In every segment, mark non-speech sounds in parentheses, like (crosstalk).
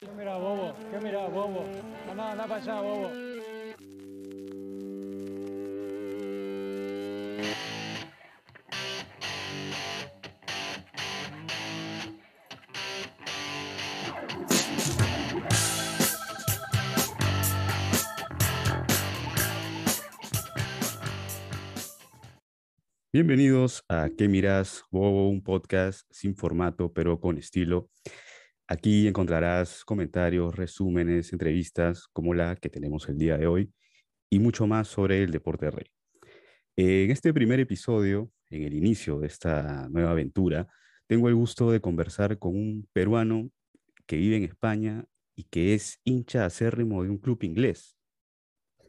¿Qué mira, bobo? ¿Qué mira, bobo? Anda, anda para allá, bobo. Bienvenidos a ¿Qué miras? Bobo, un podcast sin formato pero con estilo. Aquí encontrarás comentarios, resúmenes, entrevistas como la que tenemos el día de hoy y mucho más sobre el deporte rey. En este primer episodio, en el inicio de esta nueva aventura, tengo el gusto de conversar con un peruano que vive en España y que es hincha acérrimo de un club inglés.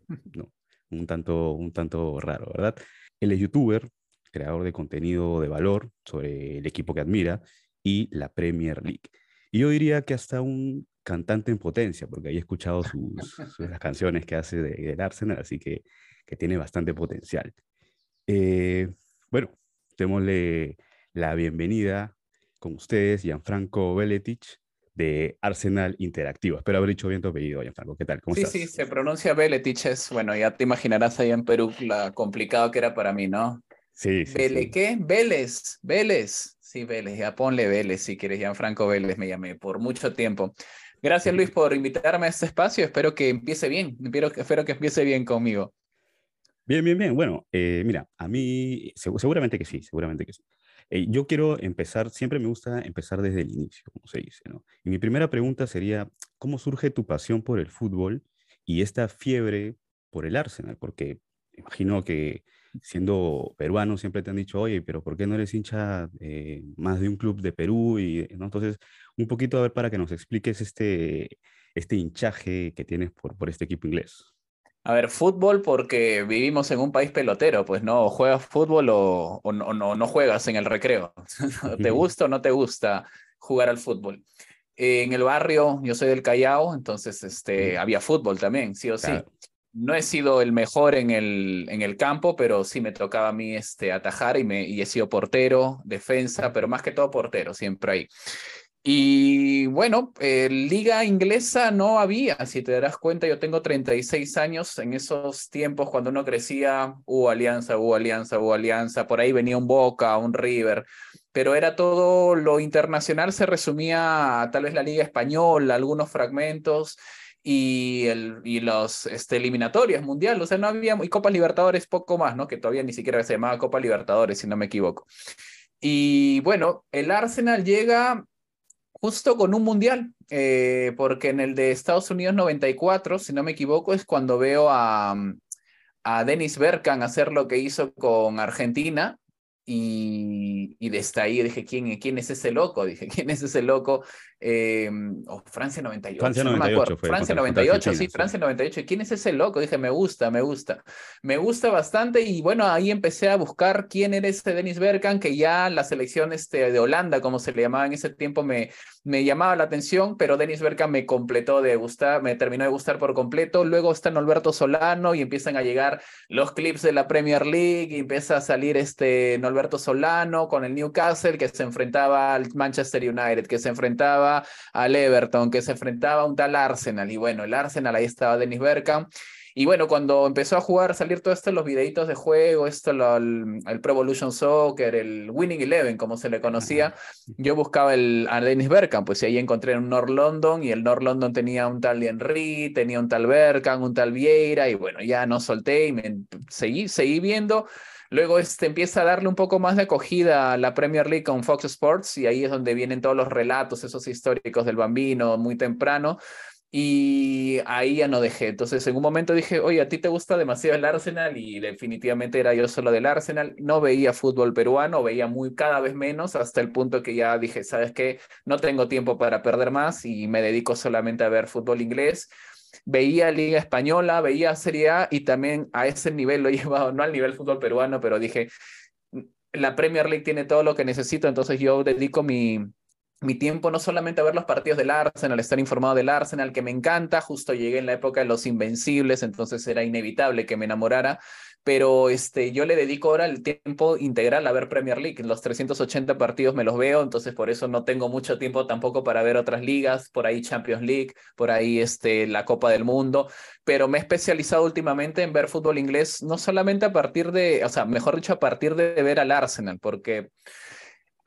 (laughs) No, un tanto, un tanto raro, ¿verdad? Él es youtuber, creador de contenido de valor sobre el equipo que admira y la Premier League. Y yo diría que hasta un cantante en potencia, porque ahí he escuchado (laughs) sus, las canciones que hace de, del Arsenal, así que, que tiene bastante potencial. Eh, bueno, démosle la bienvenida con ustedes, Gianfranco Veletich, de Arsenal Interactivo. Espero haber dicho bien tu apellido, Gianfranco. ¿Qué tal? ¿Cómo sí, estás? sí, se pronuncia Veletich. Es, bueno, ya te imaginarás ahí en Perú la complicado que era para mí, ¿no? Sí, sí. ¿Vele sí. qué? Vélez, Vélez. Sí, Vélez, ya ponle Vélez si quieres, Gianfranco Vélez me llamé por mucho tiempo. Gracias Luis (laughs) por invitarme a este espacio, espero que empiece bien, espero, espero que empiece bien conmigo. Bien, bien, bien. Bueno, eh, mira, a mí seg- seguramente que sí, seguramente que sí. Eh, yo quiero empezar, siempre me gusta empezar desde el inicio, como se dice, ¿no? Y mi primera pregunta sería, ¿cómo surge tu pasión por el fútbol y esta fiebre por el Arsenal? Porque imagino que siendo peruano siempre te han dicho, oye, pero ¿por qué no eres hincha eh, más de un club de Perú? Y, ¿no? Entonces, un poquito a ver para que nos expliques este, este hinchaje que tienes por, por este equipo inglés. A ver, fútbol porque vivimos en un país pelotero, pues no, juegas fútbol o, o no, no, no juegas en el recreo. (laughs) ¿Te gusta o no te gusta jugar al fútbol? En el barrio, yo soy del Callao, entonces este, había fútbol también, sí o sí. No he sido el mejor en el, en el campo, pero sí me tocaba a mí este, atajar y, me, y he sido portero, defensa, pero más que todo portero, siempre ahí. Y bueno, eh, liga inglesa no había, si te darás cuenta, yo tengo 36 años, en esos tiempos cuando uno crecía, hubo alianza, hubo alianza, hubo alianza, por ahí venía un Boca, un River, pero era todo lo internacional, se resumía a tal vez la liga española, algunos fragmentos y, el, los este, eliminatorias mundial, o sea, no había, y Copa Libertadores poco más, ¿no? Que todavía ni siquiera se llamaba Copa Libertadores, si no me equivoco. Y bueno, el Arsenal llega justo con un mundial, eh, porque en el de Estados Unidos 94, si no me equivoco, es cuando veo a, a Dennis Bergkamp hacer lo que hizo con Argentina. Y, y desde ahí dije, ¿quién, ¿quién es ese loco? Dije, (laughs) ¿quién es ese loco? Eh, oh, Francia 98. Francia no me 98 fue Francia contra- contra 98, Argentina, sí. Francia 98. ¿Quién es ese loco? Dije, me gusta, me gusta. Me gusta bastante y bueno, ahí empecé a buscar quién era este Dennis Bergkamp, que ya la selección este, de Holanda, como se le llamaba en ese tiempo, me, me llamaba la atención, pero Dennis Bergkamp me completó de gustar, me terminó de gustar por completo. Luego está Norberto Solano y empiezan a llegar los clips de la Premier League y empieza a salir este Norberto Solano con el Newcastle que se enfrentaba al Manchester United, que se enfrentaba al Everton, que se enfrentaba a un tal Arsenal. Y bueno, el Arsenal, ahí estaba Dennis Bergkamp. Y bueno, cuando empezó a jugar, salir todo esto, los videitos de juego, esto, lo, el, el Pro Evolution Soccer, el Winning Eleven, como se le conocía, yo buscaba el, a Dennis Bergkamp, pues y ahí encontré un North London y el North London tenía un tal Henry, tenía un tal Bergkamp, un tal Vieira y bueno, ya no solté y me seguí, seguí viendo. Luego este, empieza a darle un poco más de acogida a la Premier League con Fox Sports y ahí es donde vienen todos los relatos, esos históricos del bambino muy temprano. Y ahí ya no dejé. Entonces, en un momento dije, oye, a ti te gusta demasiado el Arsenal y definitivamente era yo solo del Arsenal. No veía fútbol peruano, veía muy cada vez menos hasta el punto que ya dije, ¿sabes qué? No tengo tiempo para perder más y me dedico solamente a ver fútbol inglés. Veía Liga Española, veía Serie A y también a ese nivel lo (laughs) he llevado, no al nivel fútbol peruano, pero dije, la Premier League tiene todo lo que necesito, entonces yo dedico mi, mi tiempo no solamente a ver los partidos del Arsenal, estar informado del Arsenal, que me encanta, justo llegué en la época de los Invencibles, entonces era inevitable que me enamorara, pero este, yo le dedico ahora el tiempo integral a ver Premier League. Los 380 partidos me los veo, entonces por eso no tengo mucho tiempo tampoco para ver otras ligas, por ahí Champions League, por ahí este, la Copa del Mundo, pero me he especializado últimamente en ver fútbol inglés, no solamente a partir de, o sea, mejor dicho, a partir de ver al Arsenal, porque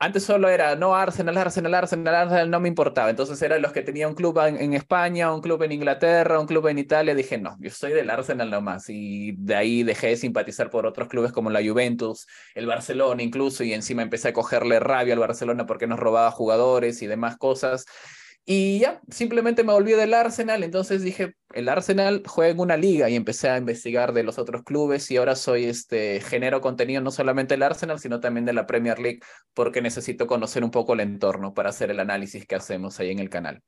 antes solo era, no, Arsenal, Arsenal, Arsenal, Arsenal, no me importaba. Entonces eran los que tenían un club en, España, un club en Inglaterra, un club en Italia. Dije, no, yo soy del Arsenal nomás. Y de ahí dejé de simpatizar por otros clubes como la Juventus, el Barcelona incluso, y encima empecé a cogerle rabia al Barcelona porque nos robaba jugadores y demás cosas. Y ya, simplemente me volví del Arsenal, entonces dije, el Arsenal juega en una liga y empecé a investigar de los otros clubes y ahora soy este, genero contenido no solamente del Arsenal, sino también de la Premier League, porque necesito conocer un poco el entorno para hacer el análisis que hacemos ahí en el canal.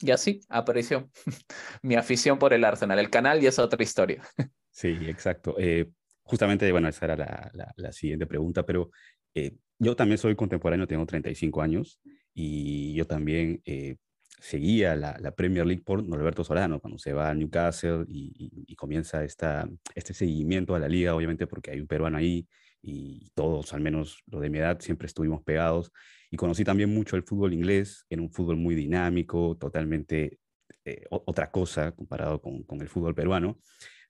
Y así apareció (laughs) mi afición por el Arsenal. El canal y es otra historia. Sí, exacto. Eh, justamente, bueno, esa era la, la, siguiente pregunta, pero eh, yo también soy contemporáneo, tengo 35 años y yo también eh, seguía la, Premier League por Norberto Solano, cuando se va a Newcastle y, comienza esta, este seguimiento a la liga, obviamente porque hay un peruano ahí y todos, al menos los de mi edad, siempre estuvimos pegados. Y conocí también mucho el fútbol inglés, en un fútbol muy dinámico, totalmente eh, otra cosa comparado con, con, el fútbol peruano.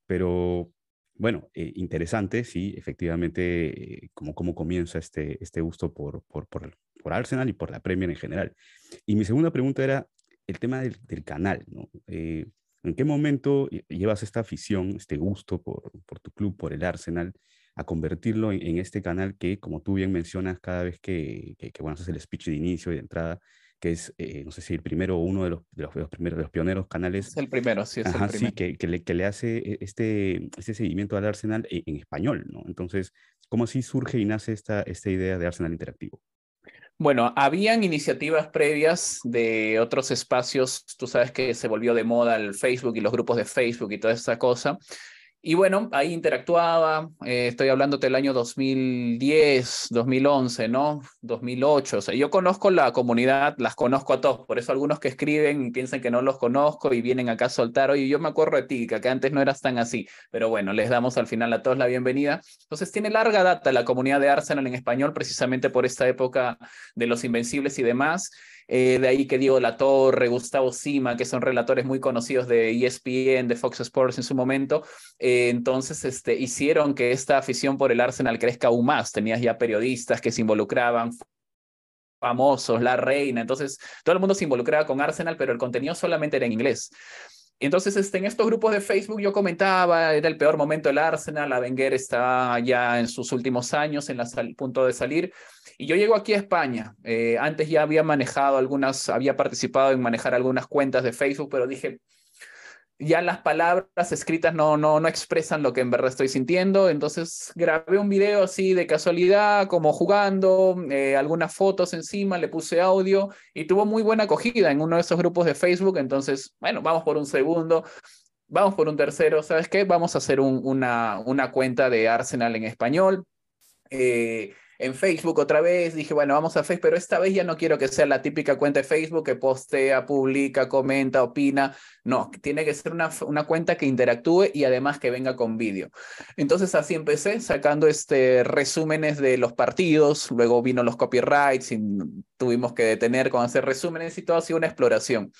Pero bueno, eh, interesante, sí, efectivamente, eh, como cómo comienza este, este gusto por, por, por, por Arsenal y por la Premier en general. Y mi segunda pregunta era, el tema del, canal, ¿no? Eh, ¿En qué momento llevas esta afición, este gusto por, por tu club, por el Arsenal, a convertirlo en, este canal que, como tú bien mencionas, cada vez que, que, bueno, haces el speech de inicio y de entrada, que es, eh, no sé si el primero o uno de los, de los, primeros, de los pioneros canales. Es el primero, sí, es el primero. Sí, que, que, le, que le hace e, este, este seguimiento al Arsenal en, en, español, ¿no? Entonces, ¿cómo así surge y nace esta, esta idea de Arsenal interactivo? Bueno, habían iniciativas previas de otros espacios, tú sabes que se volvió de moda el Facebook y los grupos de Facebook y toda esa cosa, y bueno, ahí interactuaba, eh, estoy hablándote del año 2010, 2011, ¿no? 2008, o sea, yo conozco la comunidad, las conozco a todos, por eso algunos que escriben piensan que no los conozco y vienen acá a soltar, oye, yo me acuerdo de ti, que antes no eras tan así, pero bueno, les damos al final a todos la bienvenida. Entonces, tiene larga data la comunidad de Arsenal en español, precisamente por esta época de los Invencibles y demás. Eh, de ahí que Diego Latorre, Gustavo Sima, que son relatores muy conocidos de ESPN, de Fox Sports en su momento, eh, entonces este, hicieron que esta afición por el Arsenal crezca aún más. Tenías ya periodistas que se involucraban, famosos, la reina, entonces todo el mundo se involucraba con Arsenal, pero el contenido solamente era en inglés. Entonces, este, en estos grupos de Facebook yo comentaba, era el peor momento del Arsenal, la Wenger está ya en sus últimos años, en el punto de salir, y yo llego aquí a España. Eh, antes ya había manejado algunas, había participado en manejar algunas cuentas de Facebook, pero dije, ya las palabras escritas no, no, no expresan lo que en verdad estoy sintiendo. Entonces grabé un video así de casualidad, como jugando, eh, algunas fotos encima, le puse audio y tuvo muy buena acogida en uno de esos grupos de Facebook. Entonces, bueno, vamos por un segundo. Vamos por un tercero, ¿sabes qué? Vamos a hacer una, una cuenta de Arsenal en español. Eh, en Facebook otra vez, dije, bueno, vamos a Facebook, pero esta vez ya no quiero que sea la típica cuenta de Facebook que postea, publica, comenta, opina. No, tiene que ser una, una cuenta que interactúe y además que venga con vídeo. Entonces así empecé, sacando este, resúmenes de los partidos, luego vino los copyrights y tuvimos que detener con hacer resúmenes y todo ha sido una exploración.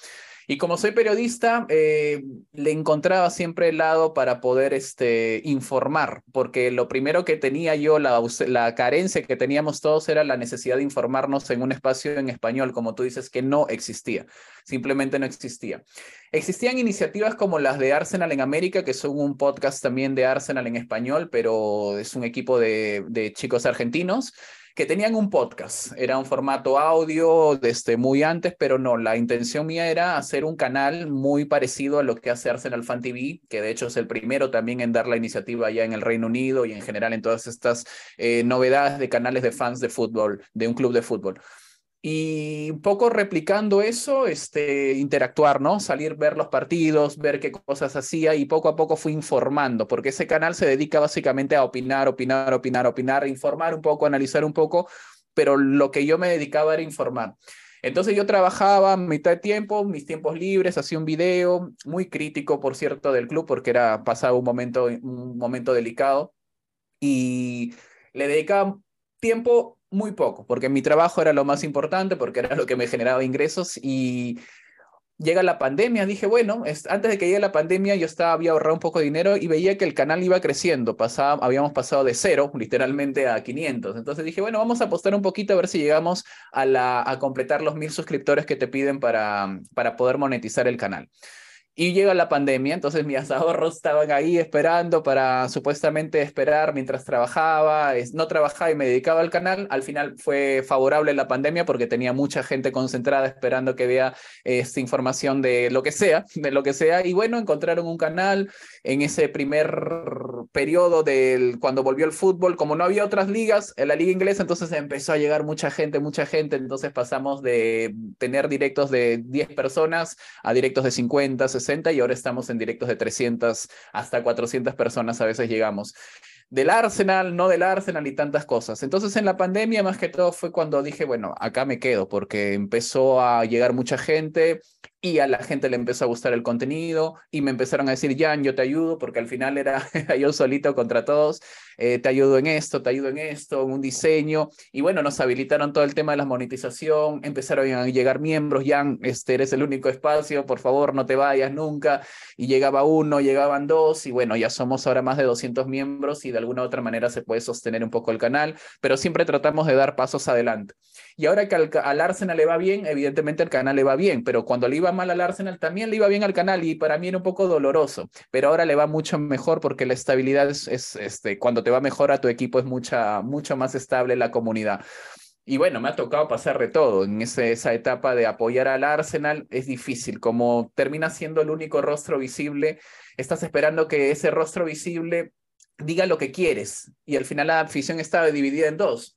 Y como soy periodista, eh, le encontraba siempre el lado para poder este, informar, porque lo primero que tenía yo, la, la carencia que teníamos todos era la necesidad de informarnos en un espacio en español, como tú dices, que no existía, simplemente no existía. Existían iniciativas como las de Arsenal en América, que son un podcast también de Arsenal en español, pero es un equipo de, de chicos argentinos que tenían un podcast. Era un formato audio desde muy antes, pero no, la intención mía era hacer un canal muy parecido a lo que hace Arsenal Fan TV, que de hecho es el primero también en dar la iniciativa allá en el Reino Unido y en general en todas estas eh, novedades de canales de fans de fútbol, de un club de fútbol. Y un poco replicando eso, este, interactuar, ¿no? Salir, ver los partidos, ver qué cosas hacía y poco a poco fui informando, porque ese canal se dedica básicamente a opinar, opinar, opinar, opinar, informar un poco, analizar un poco, pero lo que yo me dedicaba era informar. Entonces yo trabajaba mitad de tiempo, mis tiempos libres, hacía un video muy crítico, por cierto, del club, porque era pasado un momento, un momento delicado y le dedicaba tiempo muy poco, porque mi trabajo era lo más importante, porque era lo que me generaba ingresos y llega la pandemia, dije, bueno, antes de que llegue la pandemia yo estaba, había ahorrado un poco de dinero y veía que el canal iba creciendo, pasaba, habíamos pasado de cero literalmente a 500, entonces dije, bueno, vamos a apostar un poquito a ver si llegamos a, la, a completar los mil suscriptores que te piden para, para poder monetizar el canal. Y llega la pandemia, entonces mis ahorros estaban ahí esperando para supuestamente esperar mientras trabajaba, no trabajaba y me dedicaba al canal. Al final fue favorable la pandemia porque tenía mucha gente concentrada esperando que vea esta información de lo que sea, (laughs) de lo que sea. Y bueno, encontraron un canal en ese primer periodo del cuando volvió el fútbol, como no había otras ligas, en la liga inglesa, entonces empezó a llegar mucha gente, mucha gente. Entonces pasamos de tener directos de 10 personas a directos de 50, 60 y ahora estamos en directos de 300 hasta 400 personas, a veces llegamos. Del Arsenal, no del Arsenal y tantas cosas. Entonces en la pandemia más que todo fue cuando dije, bueno, acá me quedo porque empezó a llegar mucha gente y a la gente le empezó a gustar el contenido y me empezaron a decir, Jan, yo te ayudo, porque al final era (laughs) yo solito contra todos, eh, te ayudo en esto, te ayudo en esto, en un diseño, y bueno, nos habilitaron todo el tema de la monetización, empezaron a llegar miembros, Jan, este eres el único espacio, por favor, no te vayas nunca, y llegaba uno, llegaban dos, y bueno, ya somos ahora más de 200 miembros y de alguna u otra manera se puede sostener un poco el canal, pero siempre tratamos de dar pasos adelante. Y ahora que al, al Arsenal le va bien, evidentemente el canal le va bien, pero cuando le iba mal al Arsenal, también le iba bien al canal y para mí era un poco doloroso, pero ahora le va mucho mejor porque la estabilidad es, este, cuando te va mejor a tu equipo es mucha, mucho más estable la comunidad. Y bueno, me ha tocado pasar de todo. En esa etapa de apoyar al Arsenal es difícil. Como termina siendo el único rostro visible, estás esperando que ese rostro visible diga lo que quieres. Y al final la afición estaba dividida en dos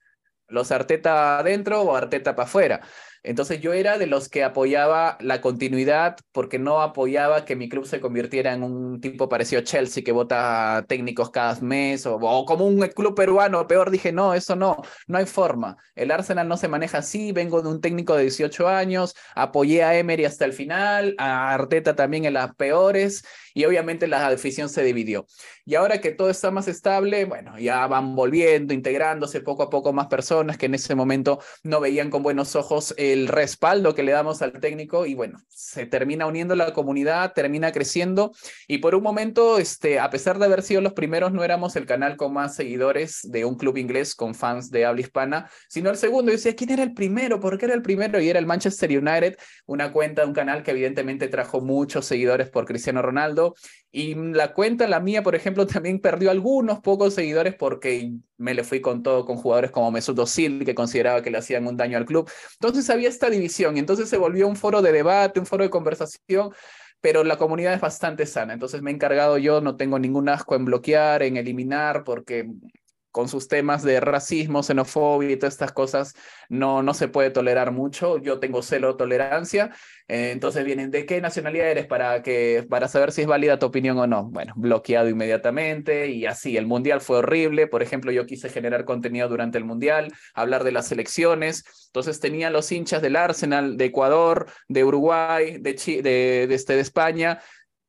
los Arteta adentro o Arteta para afuera. Entonces yo era de los que apoyaba la continuidad porque no apoyaba que mi club se convirtiera en un tipo parecido a Chelsea que vota técnicos cada mes o, como un club peruano. Peor dije, no, eso no, no hay forma. El Arsenal no se maneja así, vengo de un técnico de 18 años, apoyé a Emery hasta el final, a Arteta también en las peores y obviamente la afición se dividió. Y ahora que todo está más estable, bueno, ya van volviendo, integrándose poco a poco más personas que en ese momento no veían con buenos ojos el respaldo que le damos al técnico y bueno, se termina uniendo la comunidad, termina creciendo y por un momento, este, a pesar de haber sido los primeros, no éramos el canal con más seguidores de un club inglés con fans de habla hispana, sino el segundo. Y decía, ¿quién era el primero? ¿Por qué era el primero? Y era el Manchester United, una cuenta un canal que evidentemente trajo muchos seguidores por Cristiano Ronaldo y la cuenta, la mía, por ejemplo, (laughs) también perdió algunos pocos seguidores porque me le fui con todo con jugadores como Mesut Özil, que consideraba que le hacían un daño al club. Entonces había esta división y entonces se volvió un foro de debate, un foro de conversación, pero la comunidad es bastante sana. Entonces me he encargado yo, no tengo ningún asco en bloquear, en eliminar, porque con sus temas de racismo, xenofobia y todas estas cosas, no, no se puede tolerar mucho. Yo tengo celo tolerancia, eh, entonces vienen, ¿de qué nacionalidad eres para, que, para saber si es válida tu opinión o no? Bueno, bloqueado inmediatamente y así, el Mundial fue horrible. Por ejemplo, yo quise generar contenido durante el Mundial, hablar de las elecciones, entonces tenía los hinchas del Arsenal, de Ecuador, de Uruguay, de, de, este, de España,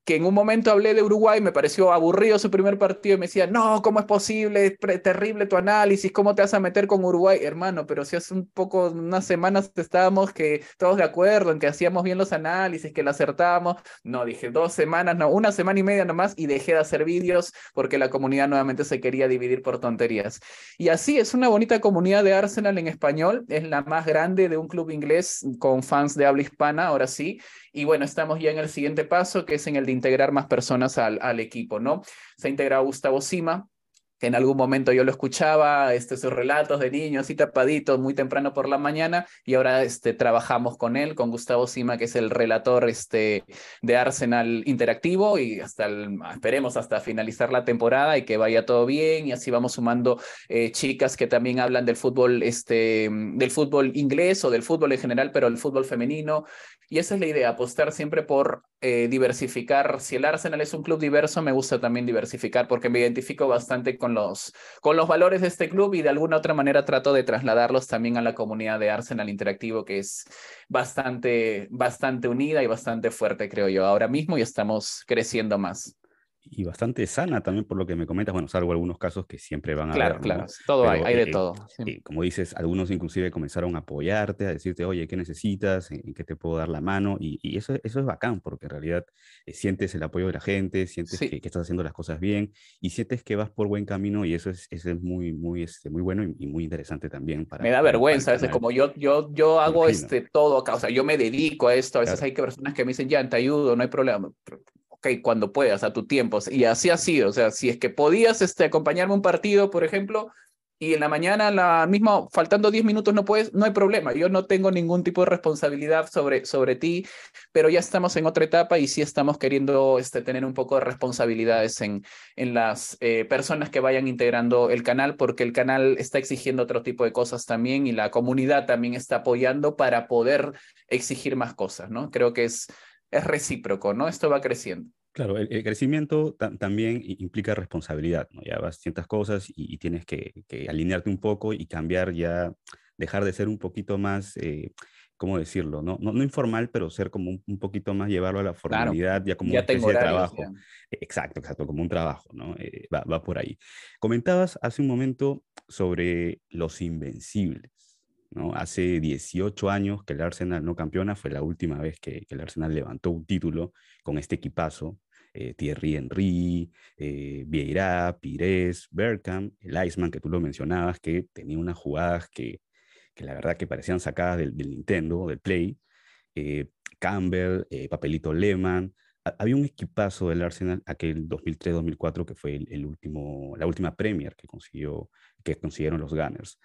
que en un momento hablé de Uruguay, me pareció aburrido su primer partido y me decía, no, ¿cómo es posible? Es terrible tu análisis, ¿cómo te vas a meter con Uruguay? Hermano, pero si hace un poco, unas semanas estábamos que todos de acuerdo en que hacíamos bien los análisis, que lo acertábamos. No, dije dos semanas, no, una semana y media nomás y dejé de hacer vídeos porque la comunidad nuevamente se quería dividir por tonterías. Y así es una bonita comunidad de Arsenal en español, es la más grande de un club inglés con fans de habla hispana, ahora sí, y bueno, estamos ya en el siguiente paso, que es en el de integrar más personas al, al equipo, ¿no? Se ha integrado Gustavo Sima, que en algún momento yo lo escuchaba, este, sus relatos de niños así tapaditos muy temprano por la mañana, y ahora este, trabajamos con él, con Gustavo Sima, que es el relator este, de Arsenal Interactivo, y hasta esperemos hasta finalizar la temporada y que vaya todo bien, y así vamos sumando eh, chicas que también hablan del fútbol, este, del fútbol inglés o del fútbol en general, pero el fútbol femenino, y esa es la idea, apostar siempre por eh, diversificar. Si el Arsenal es un club diverso, me gusta también diversificar porque me identifico bastante con los, con los valores de este club y de alguna otra manera trato de trasladarlos también a la comunidad de Arsenal Interactivo, que es bastante, bastante unida y bastante fuerte, creo yo, ahora mismo y estamos creciendo más. Y bastante sana también por lo que me comentas, bueno, salvo algunos casos que siempre van a Claro, haber, claro, ¿no? todo hay, Pero, hay de eh, todo. sí. eh, como dices, algunos inclusive comenzaron a apoyarte, a decirte, oye, ¿qué necesitas? ¿En, qué te puedo dar la mano? Y, y eso, eso es bacán, porque en realidad eh, sientes el apoyo de la gente, sientes Sí. que, que estás haciendo las cosas bien y sientes que vas por buen camino y eso es, eso es muy, muy, este, muy bueno y, y muy interesante también para... Me da para- para vergüenza a veces, como yo, yo, yo hago imagino. este, todo o sea, yo me dedico a esto, a veces Claro. hay que personas que me dicen, ya, te ayudo, no hay problema. Ok, cuando puedas, a tu tiempo. Y así ha sido, o sea, si es que podías este, acompañarme un partido, por ejemplo, y en la mañana, la misma, faltando 10 minutos no puedes, no hay problema. Yo no tengo ningún tipo de responsabilidad sobre, sobre ti, pero ya estamos en otra etapa y sí estamos queriendo este, tener un poco de responsabilidades en, en las eh, personas que vayan integrando el canal, porque el canal está exigiendo otro tipo de cosas también y la comunidad también está apoyando para poder exigir más cosas, ¿no? Creo que es, es recíproco, ¿no? Esto va creciendo. Claro, el, el crecimiento ta- también implica responsabilidad, ¿no? Ya vas ciertas cosas y, y tienes que, que alinearte un poco y cambiar ya, dejar de ser un poquito más, eh, ¿cómo decirlo? No, no, no informal, pero ser como un, un poquito más, llevarlo a la formalidad, ya como ya una especie de trabajo. ya. E- Exacto, exacto, como un trabajo, ¿no? Eh, va, va por ahí. Comentabas hace un momento sobre los invencibles, ¿no? Hace 18 años que el Arsenal no campeona, fue la última vez que, que el Arsenal levantó un título con este equipazo. eh, Thierry Henry, eh, Vieira, Pires, Bergkamp, el Iceman que tú lo mencionabas, que tenía unas jugadas que, que la verdad que parecían sacadas del, del Nintendo, del Play. eh, Campbell, eh, Papelito Lehmann, ha- había un equipazo del Arsenal aquel 2003-2004 que fue el, el último, la última Premier que, consiguió, que consiguieron los Gunners.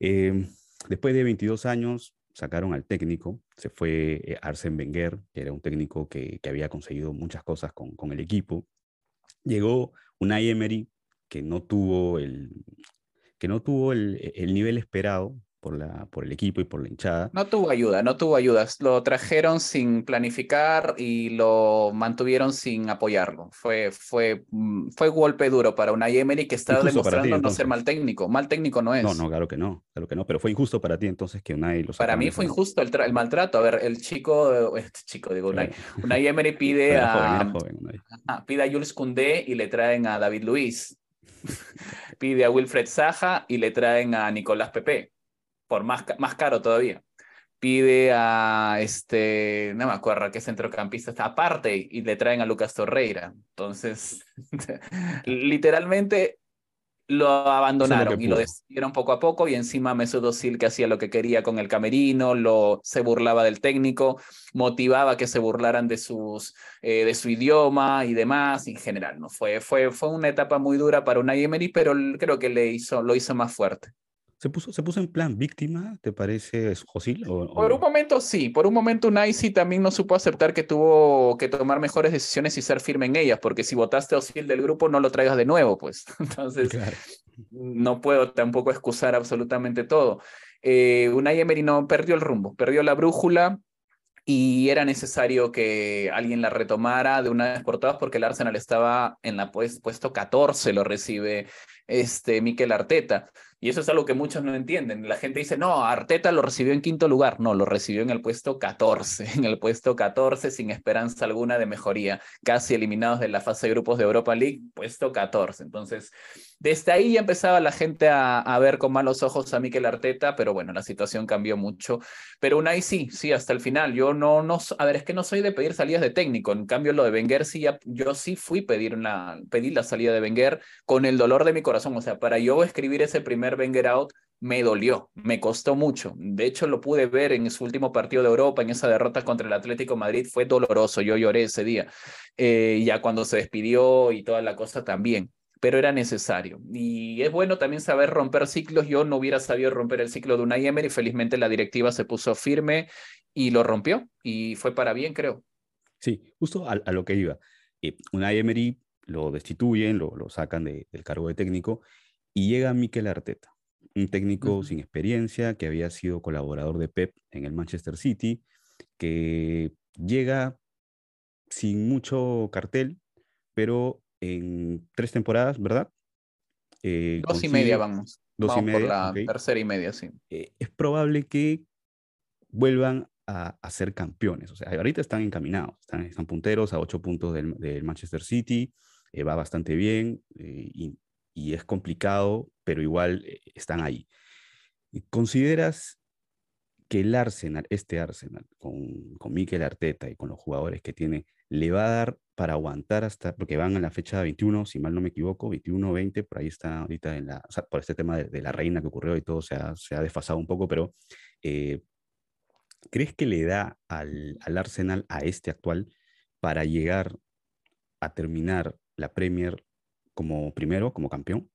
Eh, después de 22 años sacaron al técnico, se fue eh, Arsène Wenger, que era un técnico que, había conseguido muchas cosas con, el equipo. Llegó Unai Emery, que no tuvo el, que no tuvo el nivel esperado por, la, por el equipo y por la hinchada. No tuvo ayuda, no tuvo ayudas. Lo trajeron sin planificar y lo mantuvieron sin apoyarlo. Fue, fue, mm, fue golpe duro para una Emery que está Injusto para ti, demostrando no ser mal técnico. Mal técnico no es. No, no, claro que no, claro que no, pero fue injusto para ti entonces que Unai lo Para mí fue injusto el, tra- el maltrato. A ver, el chico, (laughs) este chico, digo, Unai. Unai Emery (laughs) pide joven, a, era joven, Unai. Pide a Jules Koundé y le traen a David Luiz. (laughs) pide a Wilfred Saja y le traen a Nicolás Pepe, por más, más caro todavía. Pide a este, no me acuerdo qué centrocampista está aparte y le traen a Lucas Torreira. Entonces, (laughs) literalmente lo abandonaron y lo decidieron poco a poco y encima Mesut Özil que hacía lo que quería con el camerino, lo se burlaba del técnico, motivaba que se burlaran de sus eh, de su idioma y demás en general, no fue fue fue una etapa muy dura para Unai Emery, pero creo que le hizo lo hizo más fuerte. ¿Se puso, ¿Se puso en plan víctima, te parece, Josil? O, o Por un momento sí, por un momento Unai sí también no supo aceptar que tuvo que tomar mejores decisiones y ser firme en ellas, porque si votaste a Özil del grupo no lo traigas de nuevo, pues. (laughs) Entonces, Claro. no puedo tampoco excusar absolutamente todo. Eh, Unai Emery no perdió el rumbo, perdió la brújula y era necesario que alguien la retomara de una vez por todas porque el Arsenal estaba en la pues- puesto 14, lo recibe este Mikel Arteta. Y eso es algo que muchos no entienden. La gente dice, no, Arteta lo recibió en quinto lugar. No, lo recibió en el puesto 14, (laughs) en el puesto 14 sin esperanza alguna de mejoría, casi eliminados de la fase de grupos de Europa League, puesto 14. Entonces, desde ahí ya empezaba la gente a, ver con malos ojos a Mikel Arteta, pero bueno, la situación cambió mucho. Pero Unai sí, sí, hasta el final. Yo no, no, a ver, es que no soy de pedir salidas de técnico. En cambio, lo de Wenger sí, yo sí fui pedir una, pedí la salida de Wenger con el dolor de mi corazón. O sea, para yo escribir ese primer Wenger out, me dolió, me costó mucho. De hecho, lo pude ver en su último partido de Europa, en esa derrota contra el Atlético Madrid, fue doloroso. Yo lloré ese día. Eh, ya cuando se despidió y toda la cosa también pero era necesario. Y es bueno también saber romper ciclos. Yo no hubiera sabido romper el ciclo de Unai Emery. Felizmente la directiva se puso firme y lo rompió. Y fue para bien, creo. Sí, justo a, lo que iba. Eh, Unai Emery lo destituyen, lo, lo sacan de- del cargo de técnico y llega Mikel Arteta, un técnico Ujú. sin experiencia que había sido colaborador de Pep en el Manchester City, que llega sin mucho cartel, pero en tres temporadas, ¿verdad? Eh, Dos y consigue- media vamos. dos y vamos por media, la ok. tercera y media, sí. eh, es probable que vuelvan a, a ser campeones. O sea, ahorita están encaminados, están, están punteros a ocho puntos del, del Manchester City, va bastante bien y, y, es complicado, pero igual están ahí. ¿Consideras que el Arsenal, este Arsenal, con, con Mikel Arteta y con los jugadores que tiene, le va a dar para aguantar hasta, porque van a la fecha 21, si mal no me equivoco, 21, 20, por ahí está ahorita en la, por este tema de, la reina que ocurrió y todo se ha, se ha desfasado un poco, pero eh, ¿crees que le da al, al, Arsenal, a este actual, para llegar a terminar la Premier como primero, como campeón?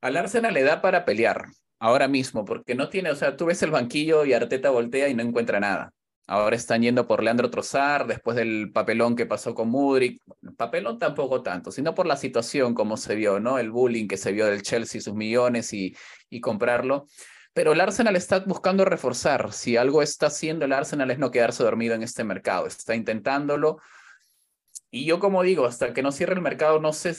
Al Arsenal le da para pelear ahora mismo, porque no tiene, o sea, tú ves el banquillo y Arteta voltea y no encuentra nada. Ahora están yendo por Leandro Trossard después del papelón que pasó con Mudrik. Papelón tampoco tanto, sino por la situación como se vio, ¿no? El bullying que se vio del Chelsea, sus millones y, y comprarlo. Pero el Arsenal está buscando reforzar. Si algo está haciendo el Arsenal es no quedarse dormido en este mercado. Está intentándolo. Y yo como digo, hasta que no cierre el mercado, no sé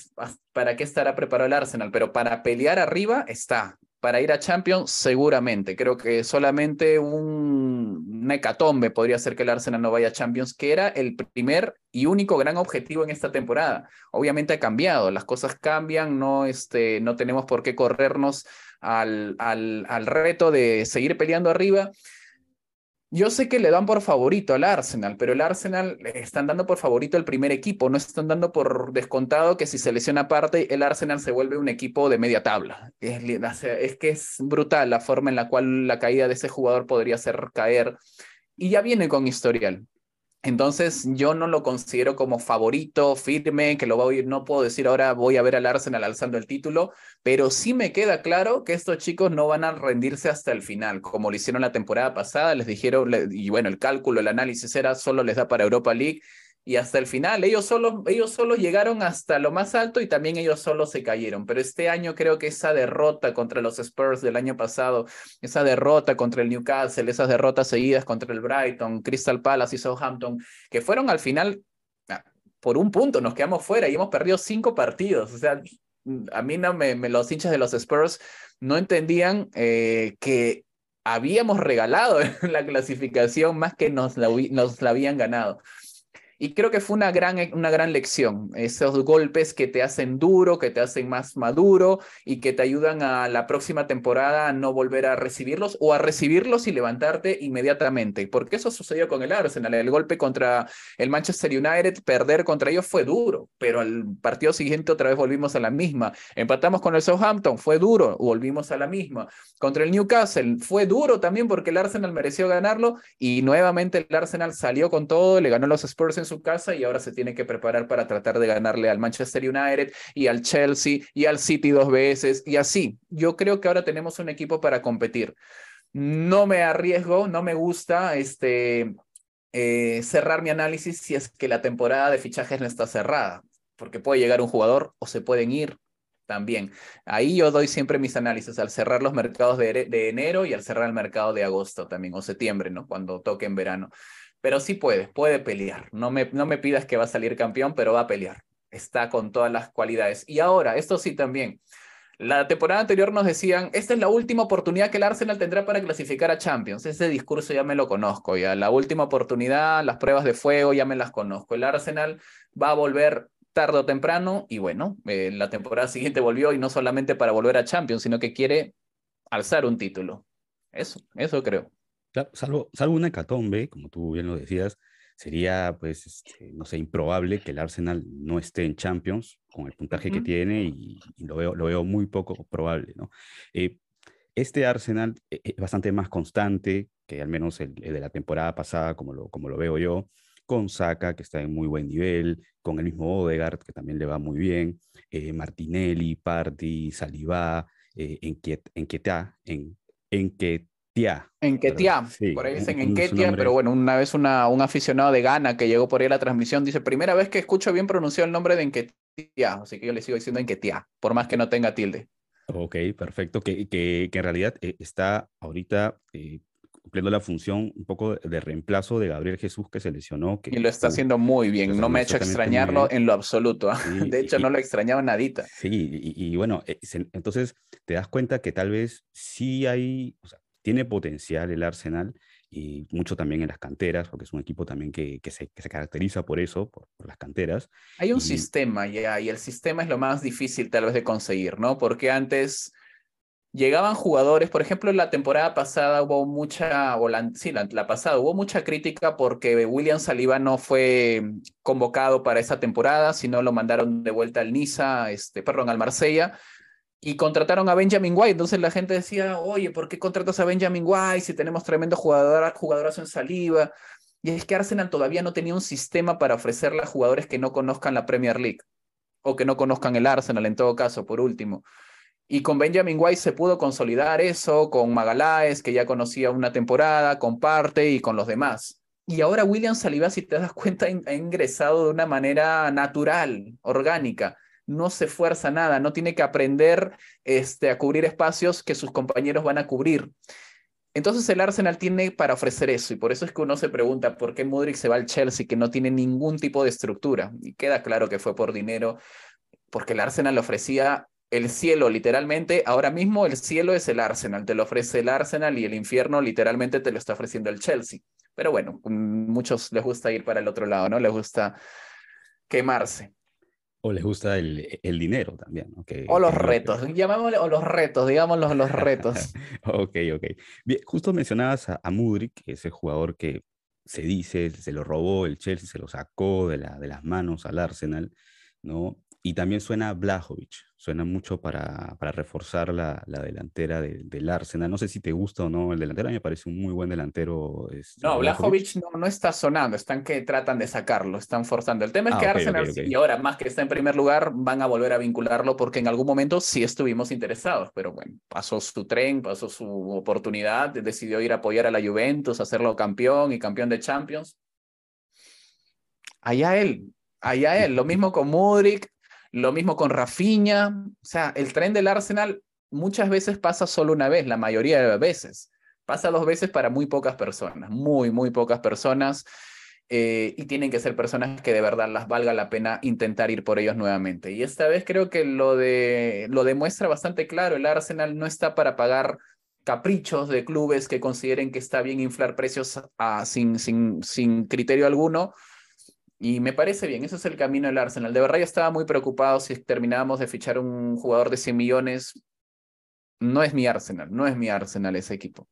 para qué estará preparado el Arsenal, pero para pelear arriba está para ir a Champions, seguramente. Creo que solamente un, hecatombe podría ser que el Arsenal no vaya a Champions, que era el primer y único gran objetivo en esta temporada. Obviamente ha cambiado, las cosas cambian, no, este, no tenemos por qué corrernos al, al, al reto de seguir peleando arriba. Yo sé que le dan por favorito al Arsenal, pero el Arsenal están dando por favorito el primer equipo, no están dando por descontado que si se lesiona aparte, el Arsenal se vuelve un equipo de media tabla. Es, es que es brutal la forma en la cual la caída de ese jugador podría hacer caer. Y ya viene con historial. Entonces yo no lo considero como favorito firme, que lo voy no puedo decir ahora voy a ver al Arsenal alzando el título, pero sí me queda claro que estos chicos no van a rendirse hasta el final, como lo hicieron la temporada pasada, les dijeron, y bueno, el cálculo, el análisis era solo les da para Europa League, y hasta el final. Ellos solo, ellos solo llegaron hasta lo más alto y también ellos solo se cayeron. Pero este año creo que esa derrota contra los Spurs del año pasado, esa derrota contra el Newcastle, esas derrotas seguidas contra el Brighton, Crystal Palace y Southampton, que fueron al final ah, por un punto, nos quedamos fuera y hemos perdido cinco partidos. O sea, a mí no me, los hinchas de los Spurs no entendían eh, que habíamos regalado (laughs) la clasificación más que nos nos la habían ganado. Y creo que fue una gran, una gran lección, esos golpes que te hacen duro, que te hacen más maduro y que te ayudan a la próxima temporada a no volver a recibirlos o a recibirlos y levantarte inmediatamente, porque eso sucedió con el Arsenal, el golpe contra el Manchester United, perder contra ellos fue duro, pero al partido siguiente otra vez volvimos a la misma, empatamos con el Southampton, fue duro, volvimos a la misma, contra el Newcastle fue duro también porque el Arsenal mereció ganarlo y nuevamente el Arsenal salió con todo, le ganó los Spurs su casa y ahora se tiene que preparar para tratar de ganarle al Manchester United y al Chelsea y al City dos veces y así. Yo creo que ahora tenemos un equipo para competir. No me arriesgo, no me gusta este, eh, cerrar mi análisis si es que la temporada de fichajes no está cerrada, porque puede llegar un jugador o se pueden ir también. Ahí yo doy siempre mis análisis al cerrar los mercados de, de, enero y al cerrar el mercado de agosto también, o septiembre, ¿no? Cuando toque en verano pero sí puede, puede pelear. No me, no me pidas que va a salir campeón, pero va a pelear. Está con todas las cualidades. Y ahora, esto sí también. La temporada anterior nos decían, esta es la última oportunidad que el Arsenal tendrá para clasificar a Champions. Ese discurso ya me lo conozco, ya. La última oportunidad, las pruebas de fuego, ya me las conozco. El Arsenal va a volver tarde o temprano y bueno, eh, la temporada (laughs) siguiente volvió y no solamente para volver a Champions, sino que quiere alzar un título. Eso, eso creo salvo, salvo una hecatombe, como tú bien lo decías, sería, pues, este, no sé, improbable que el Arsenal no esté en Champions con el puntaje que tiene y, lo, veo, lo veo muy poco probable, ¿no? Eh, este Arsenal es bastante más constante que al menos el, de la temporada pasada, como lo, como lo veo yo, con Saka, que está en muy buen nivel, con el mismo Odegaard, que también le va muy bien, eh, Martinelli, Party, Saliba, eh, Enqueta, en, que en Ketia, por ahí dicen en Ketia, pero bueno, una vez una, un aficionado de Ghana que llegó por ahí a la transmisión dice, primera vez que escucho bien pronunciado el nombre de Enquetia, así que yo le sigo diciendo Enquetia, por más que no tenga tilde. Ok, perfecto, que, que, que en realidad eh, está ahorita eh, cumpliendo la función un poco de reemplazo de Gabriel Jesús que se lesionó. Que, y lo está haciendo muy bien, no me ha hecho extrañarlo en lo absoluto. ¿ah? (laughs) de hecho, no lo extrañaba nadita. Sí, y, bueno, eh, entonces te das cuenta que tal vez sí hay, o sea, tiene potencial el Arsenal y mucho también en las canteras, porque es un equipo también que, que, se, que se, caracteriza por eso, por, por las canteras. Hay un y... sistema ya, y el sistema es lo más difícil tal vez de conseguir, ¿no? Porque antes llegaban jugadores, por ejemplo, la temporada pasada hubo mucha, o la, sí, la, la, pasada hubo mucha crítica porque William Saliba no fue convocado para esa temporada, sino lo mandaron de vuelta al Niza, este, perdón, al Marsella, y contrataron a Benjamin White. Entonces la gente decía, oye, ¿por qué contratas a Benjamin White si tenemos tremendo jugador, jugadorazo en Saliba? Y es que Arsenal todavía no tenía un sistema para ofrecerle a jugadores que no conozcan la Premier League o que no conozcan el Arsenal en todo caso, por último. Y con Benjamin White se pudo consolidar eso, con Magaláes, que ya conocía una temporada, con Parte y con los demás. Y ahora William Saliba, si te das cuenta, ha ingresado de una manera natural, orgánica. No se fuerza nada, no tiene que aprender este, a cubrir espacios que sus compañeros van a cubrir. Entonces el Arsenal tiene para ofrecer eso y por eso es que uno se pregunta por qué Mudrik se va al Chelsea que no tiene ningún tipo de estructura. Y queda claro que fue por dinero, porque el Arsenal le ofrecía el cielo literalmente, ahora mismo el cielo es el Arsenal, te lo ofrece el Arsenal y el infierno literalmente te lo está ofreciendo el Chelsea. Pero bueno, muchos les gusta ir para el otro lado, ¿no? Les gusta quemarse. O les gusta el, el dinero también. Que, o los que retos, que... llamémosle, o los retos, digamos los, los retos. (laughs) ok, ok. Bien, justo mencionabas a, a Mudrik, ese jugador que se dice, se lo robó el Chelsea, se lo sacó de, la, de las manos al Arsenal, ¿no? Y también suena Blajovic, suena mucho para, para reforzar la, la delantera de, del Arsenal. No sé si te gusta o no el delantero, a mí me parece un muy buen delantero. Este, no, Blajovic no, no, está sonando, están que tratan de sacarlo, están forzando. El tema es ah, que okay, Arsenal, okay, okay. y ahora más que está en primer lugar, van a volver a vincularlo porque en algún momento sí estuvimos interesados, pero bueno, pasó su tren, pasó su oportunidad, decidió ir a apoyar a la Juventus, hacerlo campeón y campeón de Champions. Allá él, allá él, lo mismo con Mudrik, lo mismo con Rafinha. O sea, el tren del Arsenal muchas veces pasa solo una vez, la mayoría de veces. Pasa dos veces para muy pocas personas, muy, muy pocas personas. Eh, y tienen que ser personas que de verdad las valga la pena intentar ir por ellos nuevamente. Y esta vez creo que lo, de, lo demuestra bastante claro. El Arsenal no está para pagar caprichos de clubes que consideren que está bien inflar precios sin, sin, sin criterio alguno, y me parece bien, ese es el camino del Arsenal. De verdad, yo estaba muy preocupado si terminábamos de fichar un jugador de 100 millones. No es mi Arsenal, no es mi Arsenal ese equipo.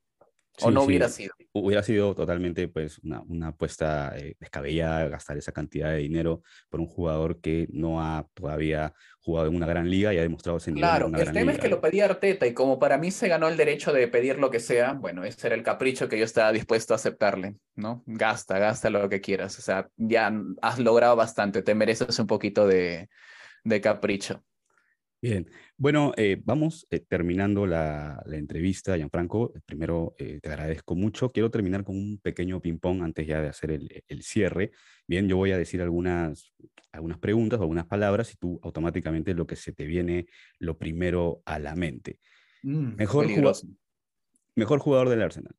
O sí, no hubiera sí. sido. Hubiera sido totalmente pues, una, una apuesta eh, descabellada gastar esa cantidad de dinero por un jugador que no ha todavía jugado en una gran liga y ha demostrado ese nivel. Claro, en una el gran tema liga. es que lo pedía Arteta y como para mí se ganó el derecho de pedir lo que sea, bueno, ese era el capricho que yo estaba dispuesto a aceptarle, ¿no? Gasta, gasta lo que quieras. O sea, ya has logrado bastante, te mereces un poquito de, de capricho. Bien, bueno, eh, vamos eh, terminando la, la, entrevista, Gianfranco. Primero, eh, te agradezco mucho. Quiero terminar con un pequeño ping-pong antes ya de hacer el, el, cierre. Bien, yo voy a decir algunas, algunas preguntas o algunas palabras y tú automáticamente lo que se te viene lo primero a la mente. Mm, mejor, jugador, mejor jugador del Arsenal.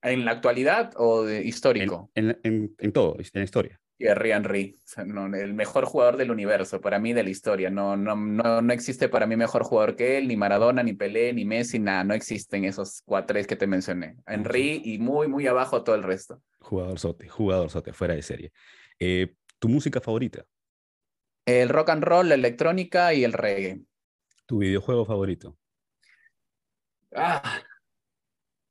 ¿En la actualidad o de histórico? En, en, en, en todo, en la historia. Thierry Henry, o sea, no, el mejor jugador del universo, para mí de la historia. No, no, no, no existe para mí mejor jugador que él, ni Maradona, ni Pelé, ni Messi, nada, no existen esos cuatro que te mencioné. Henry y muy, muy abajo todo el resto. Jugador sote, jugador sote, fuera de serie. Eh, ¿Tu música favorita? El rock and roll, la electrónica y el reggae. ¿Tu videojuego favorito? Ah,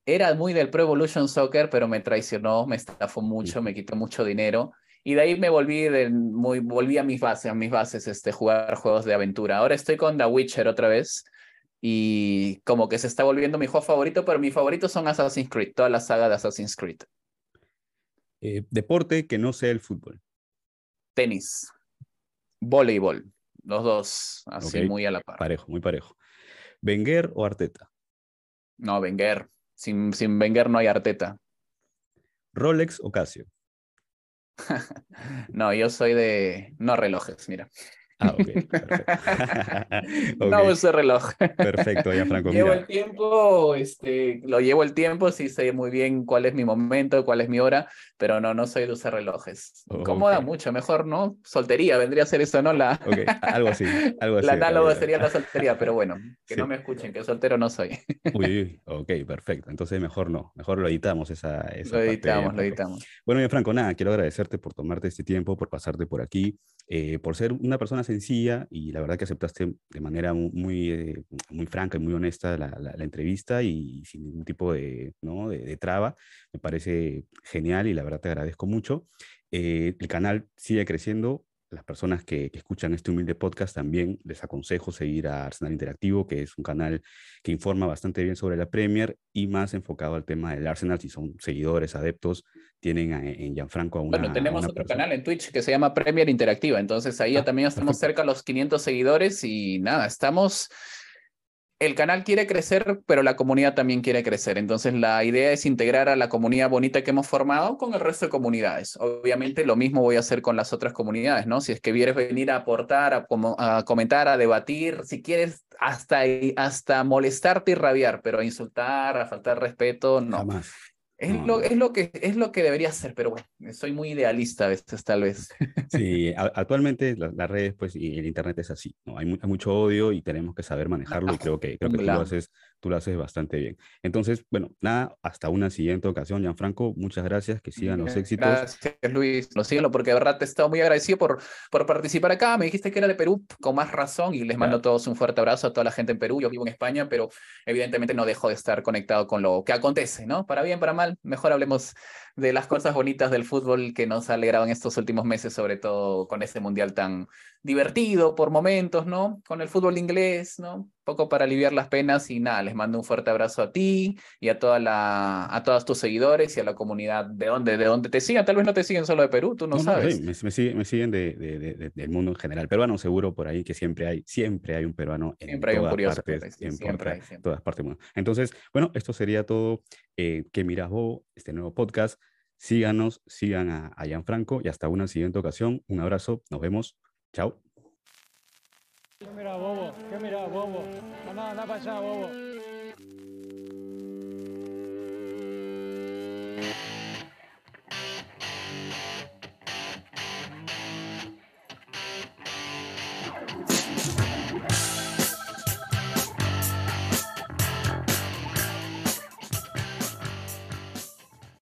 era muy del Pro Evolution Soccer, pero me traicionó, me estafó mucho, me quitó mucho dinero. Y de ahí me volví, de, muy, volví a mis bases, a mis bases, este, jugar juegos de aventura. Ahora estoy con The Witcher otra vez y como que se está volviendo mi juego favorito, pero mis favoritos son Assassin's Creed, toda la saga de Assassin's Creed. Eh, deporte que no sea el fútbol. Tenis, voleibol, los dos, así okay. muy a la par. Parejo, muy parejo. ¿Wenger o Arteta? No, Wenger. Sin, sin Wenger no hay Arteta. ¿Rolex o Casio? (laughs) no, yo soy de no relojes, mira. Ah, ok. Perfecto. (laughs) (laughs) No uso reloj. Perfecto, Gianfranco. Llevo Mira, el tiempo, este, lo llevo el tiempo, sí sé muy bien cuál es mi momento, cuál es mi hora, pero no, no soy de usar relojes. Ok. Incomoda mucho, mejor, ¿no? Soltería, vendría a ser eso, ¿no? La, (laughs) ok, algo así, algo así. la realidad. sería la soltería, pero bueno, que Sí. no me escuchen, que soltero no soy. Uy, uy, ok, perfecto. Entonces mejor no, mejor lo editamos esa, esa Lo parte, editamos, lo editamos. Bueno, Franco, nada, quiero agradecerte por tomarte este tiempo, por pasarte por aquí, eh, por ser una persona sencilla y la verdad que aceptaste de manera mu- muy, eh, muy franca y muy honesta la, la- la entrevista y sin ningún tipo de, ¿no? de, de traba. Me parece genial y la verdad te agradezco mucho. Eh, el canal sigue creciendo. Las personas que, que escuchan este humilde podcast también les aconsejo seguir a Arsenal Interactivo, que es un canal que informa bastante bien sobre la Premier y más enfocado al tema del Arsenal. Si son seguidores, adeptos, tienen a- en Gianfranco a una, Bueno, tenemos una otro persona- canal en Twitch que se llama Premier Interactiva, entonces ahí ya Ah, también estamos perfecto. cerca a los 500 seguidores y nada, estamos... El canal quiere crecer, pero la comunidad también quiere crecer. Entonces la idea es integrar a la comunidad bonita que hemos formado con el resto de comunidades. Obviamente lo mismo voy a hacer con las otras comunidades, ¿no? Si es que quieres venir a aportar, a, como- a comentar, a debatir, si quieres hasta, hasta molestarte y rabiar, pero a insultar, a faltar respeto, no. Jamás. Es, No, lo, es, lo que, es lo que debería ser, pero bueno, soy muy idealista a veces, tal vez. (laughs) Sí, a- actualmente la- las redes pues, y el internet es así, ¿no? Hay, mu- hay mucho odio y tenemos que saber manejarlo y creo que, creo que tú lo haces, tú lo haces bastante bien. Entonces, bueno, nada, hasta una siguiente ocasión, Gianfranco, muchas gracias, que sigan los éxitos. Gracias, Luis. Lo síguelo porque de verdad te he estado muy agradecido por, por participar acá. Me dijiste que era de Perú, con más razón, y les mando a todos un fuerte abrazo a toda la gente en Perú. Yo vivo en España, pero evidentemente no dejo de estar conectado con lo que acontece, ¿no? Para bien, para mal, mejor hablemos de las cosas bonitas del fútbol que nos ha alegrado en estos últimos meses, sobre todo con este mundial tan divertido por momentos, ¿no? Con el fútbol inglés, ¿no? Un poco para aliviar las penas y nada, les mando un fuerte abrazo a ti y a toda la a todos tus seguidores y a la comunidad de donde de donde te sigan, tal vez no te siguen solo de Perú, tú no, No, no, sabes. sí, me, siguen, me siguen de, de- de- de- del mundo en general. Peruano seguro por ahí, que siempre hay, siempre hay un peruano en Siempre hay un todas curioso, partes, sí, en siempre hay, siempre. todas partes del mundo. Entonces, bueno, esto sería todo. Eh, ¿Qué miras vos? Este nuevo podcast. Síganos, sigan a, a Gianfranco y hasta una siguiente ocasión. Un abrazo, nos vemos. Chao. ¿Qué mira, bobo? ¿Qué mira, bobo? Anda, anda para allá, bobo.